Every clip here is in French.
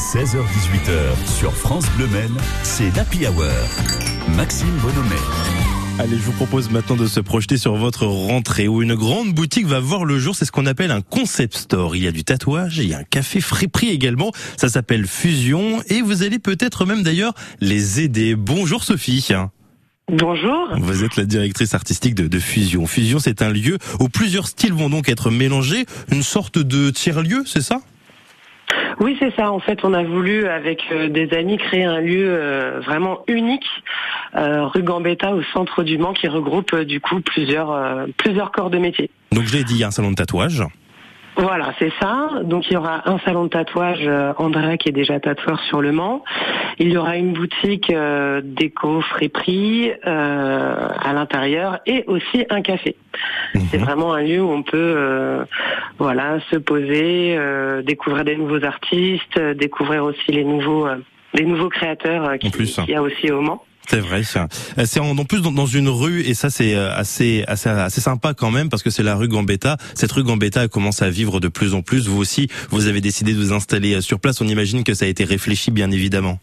16h18h sur France Bleu Men, c'est l'Happy Hour. Maxime Bonhomet. Allez, je vous propose maintenant de se projeter sur votre rentrée où une grande boutique va voir le jour. C'est ce qu'on appelle un concept store. Il y a du tatouage, il y a un café friperie également. Ça s'appelle Fusion et vous allez peut-être même d'ailleurs les aider. Bonjour Sophie. Bonjour. Vous êtes la directrice artistique de, de Fusion. Fusion, c'est un lieu où plusieurs styles vont donc être mélangés. Une sorte de tiers-lieu, c'est ça? Oui, c'est ça. En fait, on a voulu, avec euh, des amis, créer un lieu euh, vraiment unique, euh, rue Gambetta, au centre du Mans, qui regroupe du coup plusieurs, plusieurs corps de métier. Donc je l'ai dit, il y a un salon de tatouage. Voilà, c'est ça. Donc il y aura un salon de tatouage, euh, André, qui est déjà tatoueur sur le Mans. Il y aura une boutique euh, déco friperie euh, à l'intérieur et aussi un café. C'est Mhm. vraiment un lieu où on peut euh, voilà se poser, euh, découvrir des nouveaux artistes, découvrir aussi les nouveaux euh, les nouveaux créateurs qu'il y a aussi au Mans. C'est vrai. Euh, C'est en, plus dans, une rue et ça c'est euh, assez, assez sympa quand même parce que c'est la rue Gambetta. Cette rue Gambetta commence à vivre de plus en plus. Vous aussi, vous avez décidé de vous installer euh, sur place. On imagine que ça a été réfléchi bien évidemment.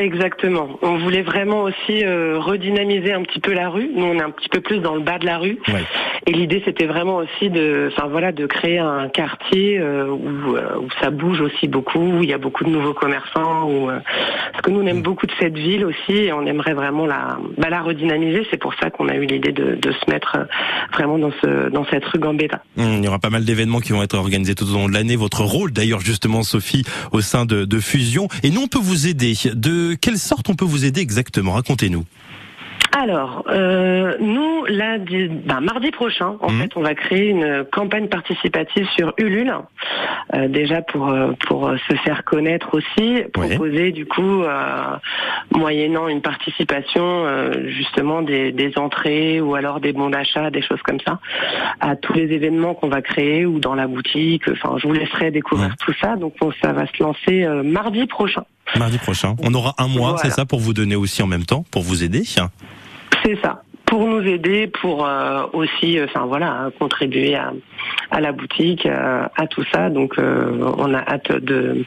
Exactement. On voulait vraiment aussi euh, redynamiser un petit peu la rue. Nous, on est un petit peu plus dans le bas de la rue. Ouais. Et l'idée, c'était vraiment aussi de, enfin voilà, de créer un quartier euh, où, euh, où ça bouge aussi beaucoup, où il y a beaucoup de nouveaux commerçants. Où, parce que nous, on aime beaucoup de cette ville aussi, et on aimerait vraiment la, bah, la redynamiser. C'est pour ça qu'on a eu l'idée de, de se mettre vraiment dans ce, dans cette rue Gambetta. Hum, Il y aura pas mal d'événements qui vont être organisés tout au long de l'année. Votre rôle d'ailleurs justement Sophie au sein de, de Fusion. Et nous on peut vous aider. De quelle sorte on peut vous aider exactement? Racontez-nous. Alors, euh, nous, là, du- ben, mardi prochain, en Mhm. fait, on va créer une campagne participative sur Ulule, euh, déjà pour euh, pour se faire connaître aussi, proposer du coup, euh, moyennant une participation, justement des, des entrées ou alors des bons d'achat, des choses comme ça, à tous les événements qu'on va créer ou dans la boutique. Enfin, je vous laisserai découvrir Ouais. tout ça. Donc, on- ça va se lancer mardi prochain. Mardi prochain. On aura un mois, Voilà. c'est ça, pour vous donner aussi en même temps, pour vous aider. C'est ça. Pour nous aider, pour euh, aussi, euh, enfin voilà, contribuer à, à la boutique, euh, à tout ça. Donc, on a hâte de,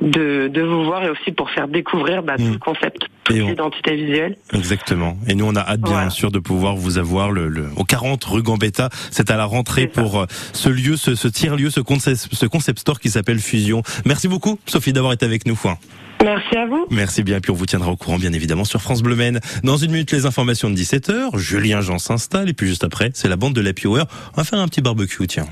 de de vous voir et aussi pour faire découvrir bah, tout Mm. le concept, toute on- l'identité visuelle. Exactement. Et nous, on a hâte, bien Voilà. sûr, de pouvoir vous avoir le, le, au 40 rue Gambetta. C'est à la rentrée pour ce lieu, ce, ce tiers-lieu, ce concept, ce concept store qui s'appelle Fusion. Merci beaucoup, Sophie, d'avoir été avec nous. Merci à vous. Merci bien, puis on vous tiendra au courant, bien évidemment, sur France Bleu Maine. Dans une minute, les informations de 17h. Julien Jean s'installe, et puis juste après, c'est la bande de l'Happy Hour. On va faire un petit barbecue, tiens.